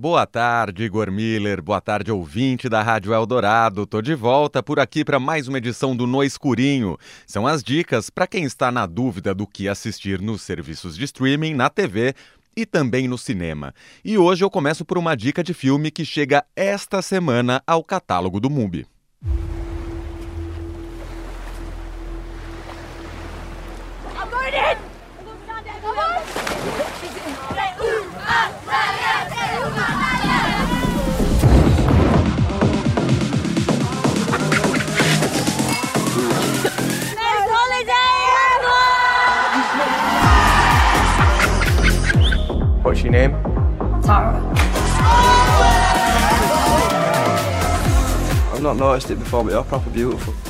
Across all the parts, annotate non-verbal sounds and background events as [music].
Boa tarde, Igor Miller. Boa tarde, ouvinte da Rádio Eldorado. Tô de volta por aqui para mais uma edição do No Escurinho. São as dicas para quem está na dúvida do que assistir nos serviços de streaming, na TV e também no cinema. E hoje eu começo por uma dica de filme que chega esta semana ao catálogo do MUBI. What's your name? Tara. I've not noticed it before, but you're proper beautiful. [laughs]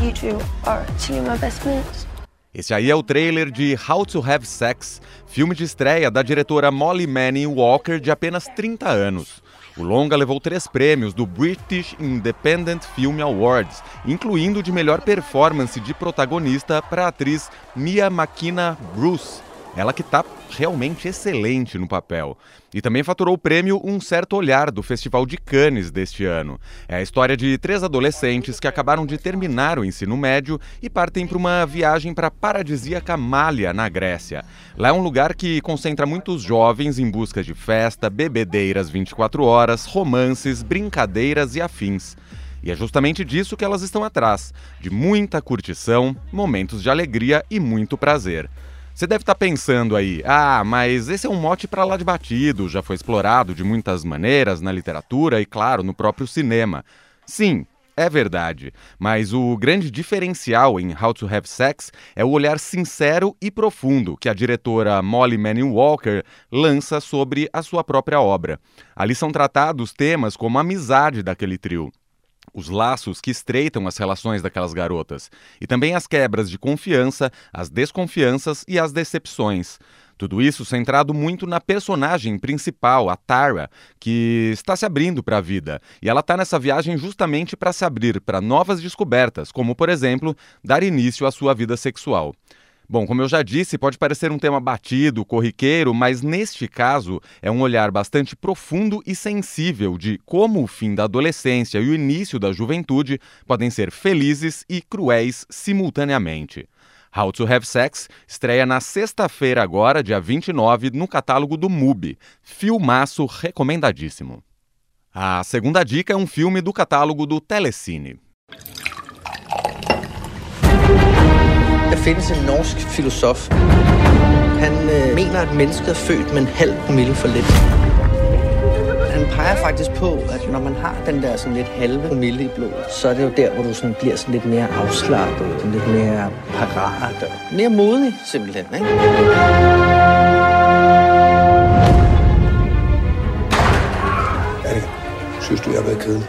You two are actually my best mates. Esse aí é o trailer de How to Have Sex, filme de estreia da diretora Molly Manning Walker, de apenas 30 anos. O longa levou três prêmios do British Independent Film Awards, incluindo de melhor performance de protagonista para a atriz Mia Makina Bruce. Ela que está realmente excelente no papel. E também faturou o prêmio Um Certo Olhar do Festival de Cannes deste ano. É a história de três adolescentes que acabaram de terminar o ensino médio e partem para uma viagem para a paradisíaca Malha, na Grécia. Lá é um lugar que concentra muitos jovens em busca de festa, bebedeiras 24 horas, romances, brincadeiras e afins. E é justamente disso que elas estão atrás: de muita curtição, momentos de alegria e muito prazer. Você deve estar pensando aí, ah, mas esse é um mote para lá de batido, já foi explorado de muitas maneiras na literatura e, claro, no próprio cinema. Sim, é verdade, mas o grande diferencial em How to Have Sex é o olhar sincero e profundo que a diretora Molly Manning Walker lança sobre a sua própria obra. Ali são tratados temas como a amizade daquele trio, os laços que estreitam as relações daquelas garotas, e também as quebras de confiança, as desconfianças e as decepções. Tudo isso centrado muito na personagem principal, a Tara, que está se abrindo para a vida. E ela está nessa viagem justamente para se abrir para novas descobertas, como, por exemplo, dar início à sua vida sexual. Bom, como eu já disse, pode parecer um tema batido, corriqueiro, mas neste caso é um olhar bastante profundo e sensível de como o fim da adolescência e o início da juventude podem ser felizes e cruéis simultaneamente. How to Have Sex estreia na sexta-feira, agora, dia 29, no catálogo do MUBI. Filmaço recomendadíssimo. A segunda dica é um filme do catálogo do Telecine. Findes en norsk filosof. Han øh, mener, at mennesket er født med en halv promille for lidt. Han peger faktisk på, at når man har den der sådan lidt halve promille i blodet, så er det jo der, hvor du sådan bliver sådan lidt mere afslappet, sådan lidt mere parat og mere modig simpelthen. Ikke? Annika, synes du, jeg har været kedelig?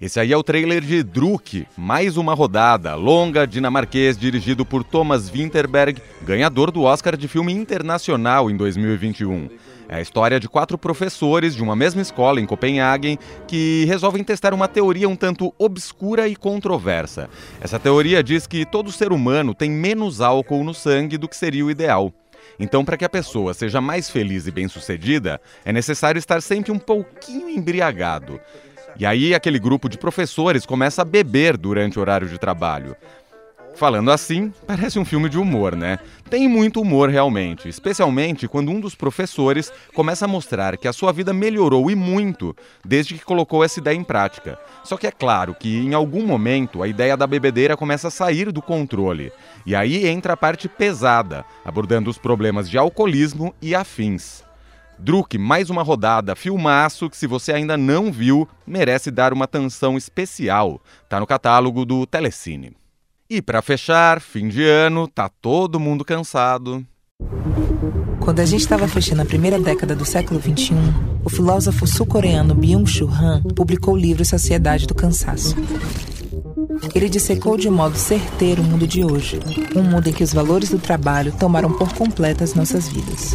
Esse aí é o trailer de Druk, mais uma rodada, longa dinamarquês dirigido por Thomas Winterberg, ganhador do Oscar de filme internacional em 2021. É a história de quatro professores de uma mesma escola em Copenhagen que resolvem testar uma teoria um tanto obscura e controversa. Essa teoria diz que todo ser humano tem menos álcool no sangue do que seria o ideal. Então, para que a pessoa seja mais feliz e bem-sucedida, é necessário estar sempre um pouquinho embriagado. E aí aquele grupo de professores começa a beber durante o horário de trabalho. Falando assim, parece um filme de humor, né? Tem muito humor realmente, especialmente quando um dos professores começa a mostrar que a sua vida melhorou e muito desde que colocou essa ideia em prática. Só que é claro que em algum momento a ideia da bebedeira começa a sair do controle. E aí entra a parte pesada, abordando os problemas de alcoolismo e afins. Druk, mais uma rodada, filmaço que se você ainda não viu, merece dar uma atenção especial. Tá no catálogo do Telecine. E para fechar, fim de ano, tá todo mundo cansado. Quando a gente estava fechando a primeira década do século XXI, o filósofo sul-coreano Byung-Chul Han publicou o livro Sociedade do Cansaço. Ele dissecou de modo certeiro o mundo de hoje, um mundo em que os valores do trabalho tomaram por completo as nossas vidas.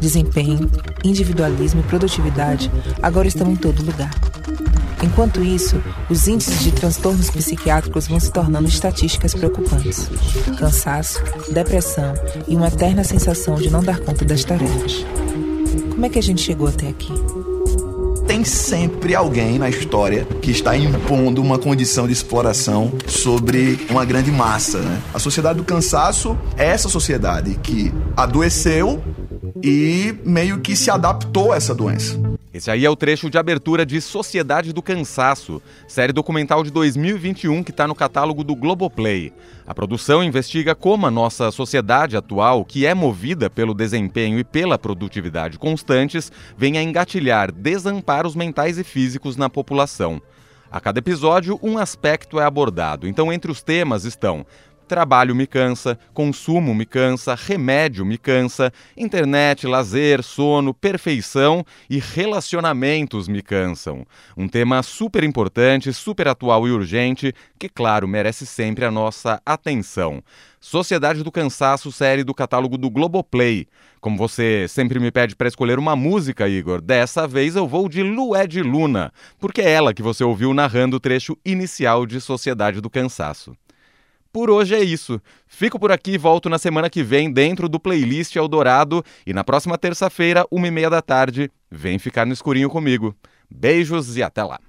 Desempenho, individualismo e produtividade agora estão em todo lugar. Enquanto isso, os índices de transtornos psiquiátricos vão se tornando estatísticas preocupantes. Cansaço, depressão e uma eterna sensação de não dar conta das tarefas. Como é que a gente chegou até aqui? tem sempre alguém na história que está impondo uma condição de exploração sobre uma grande massa. Né? A sociedade do cansaço é essa sociedade que adoeceu e meio que se adaptou a essa doença. Esse aí é o trecho de abertura de Sociedade do Cansaço, série documental de 2021 que está no catálogo do Globoplay. A produção investiga como a nossa sociedade atual, que é movida pelo desempenho e pela produtividade constantes, vem a engatilhar desamparos mentais e físicos na população. A cada episódio, um aspecto é abordado. Então, entre os temas estão Trabalho me cansa, consumo me cansa, remédio me cansa, internet, lazer, sono, perfeição e relacionamentos me cansam. Um tema super importante, super atual e urgente, que, claro, merece sempre a nossa atenção. Sociedade do Cansaço, série do catálogo do Globoplay. Como você sempre me pede para escolher uma música, Igor, dessa vez eu vou de Lué de Luna, porque é ela que você ouviu narrando o trecho inicial de Sociedade do Cansaço. Por hoje é isso. Fico por aqui e volto na semana que vem dentro do playlist Eldorado e na próxima terça-feira, uma e meia da tarde, vem ficar no escurinho comigo. Beijos e até lá.